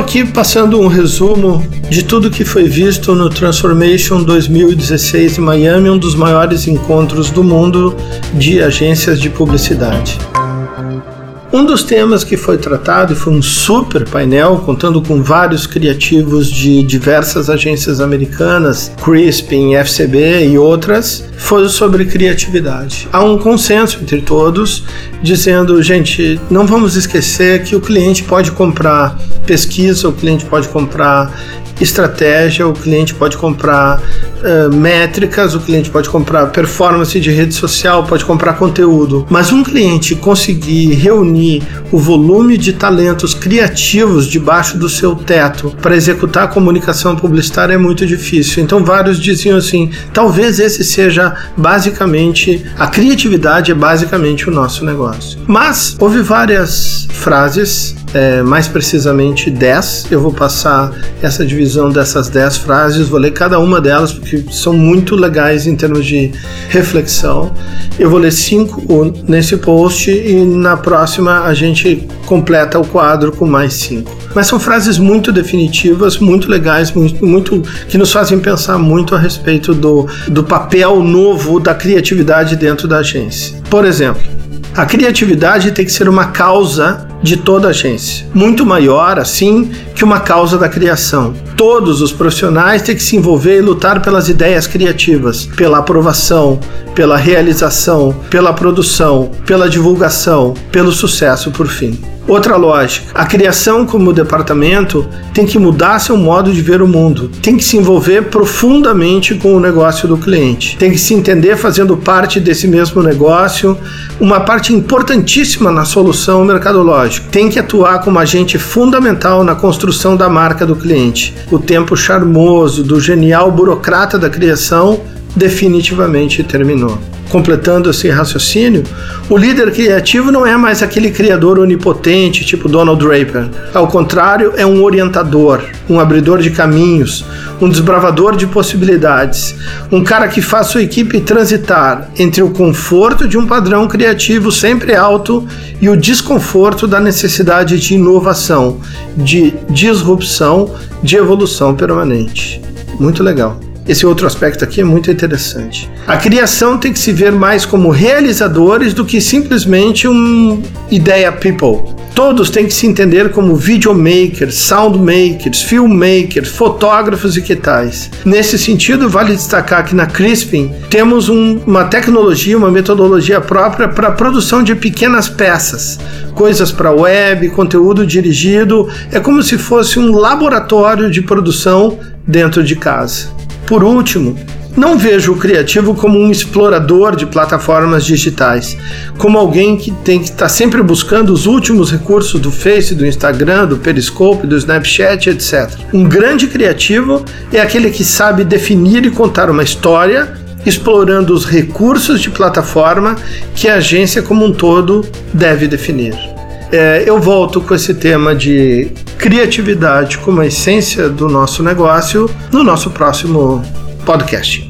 aqui passando um resumo de tudo que foi visto no Transformation 2016 em Miami, um dos maiores encontros do mundo de agências de publicidade. Um dos temas que foi tratado, e foi um super painel, contando com vários criativos de diversas agências americanas, Crispin, FCB e outras, foi sobre criatividade. Há um consenso entre todos dizendo, gente, não vamos esquecer que o cliente pode comprar pesquisa, o cliente pode comprar estratégia, o cliente pode comprar uh, métricas, o cliente pode comprar performance de rede social, pode comprar conteúdo. Mas um cliente conseguir reunir o volume de talentos criativos debaixo do seu teto para executar a comunicação publicitária é muito difícil. Então vários diziam assim, talvez esse seja basicamente a criatividade é basicamente o nosso negócio. Mas houve várias frases é, mais precisamente 10. Eu vou passar essa divisão dessas 10 frases, vou ler cada uma delas porque são muito legais em termos de reflexão. Eu vou ler cinco nesse post e na próxima a gente completa o quadro com mais cinco. Mas são frases muito definitivas, muito legais, muito, muito que nos fazem pensar muito a respeito do, do papel novo da criatividade dentro da agência. Por exemplo, a criatividade tem que ser uma causa de toda a agência, muito maior assim que uma causa da criação. Todos os profissionais têm que se envolver e lutar pelas ideias criativas, pela aprovação, pela realização, pela produção, pela divulgação, pelo sucesso por fim. Outra lógica: a criação, como departamento, tem que mudar seu modo de ver o mundo, tem que se envolver profundamente com o negócio do cliente, tem que se entender fazendo parte desse mesmo negócio, uma parte importantíssima na solução mercadológica, tem que atuar como agente fundamental na construção da marca do cliente. O tempo charmoso do genial burocrata da criação definitivamente terminou. Completando esse raciocínio, o líder criativo não é mais aquele criador onipotente tipo Donald Draper. Ao contrário, é um orientador, um abridor de caminhos, um desbravador de possibilidades, um cara que faz sua equipe transitar entre o conforto de um padrão criativo sempre alto e o desconforto da necessidade de inovação, de disrupção, de evolução permanente. Muito legal. Esse outro aspecto aqui é muito interessante. A criação tem que se ver mais como realizadores do que simplesmente um ideia people. Todos têm que se entender como videomakers, soundmakers, filmmakers, fotógrafos e que tais. Nesse sentido, vale destacar que na Crispin temos um, uma tecnologia, uma metodologia própria para a produção de pequenas peças, coisas para web, conteúdo dirigido. É como se fosse um laboratório de produção dentro de casa. Por último, não vejo o criativo como um explorador de plataformas digitais, como alguém que tem que estar tá sempre buscando os últimos recursos do Face, do Instagram, do Periscope, do Snapchat, etc. Um grande criativo é aquele que sabe definir e contar uma história explorando os recursos de plataforma que a agência como um todo deve definir. É, eu volto com esse tema de criatividade como a essência do nosso negócio no nosso próximo podcast.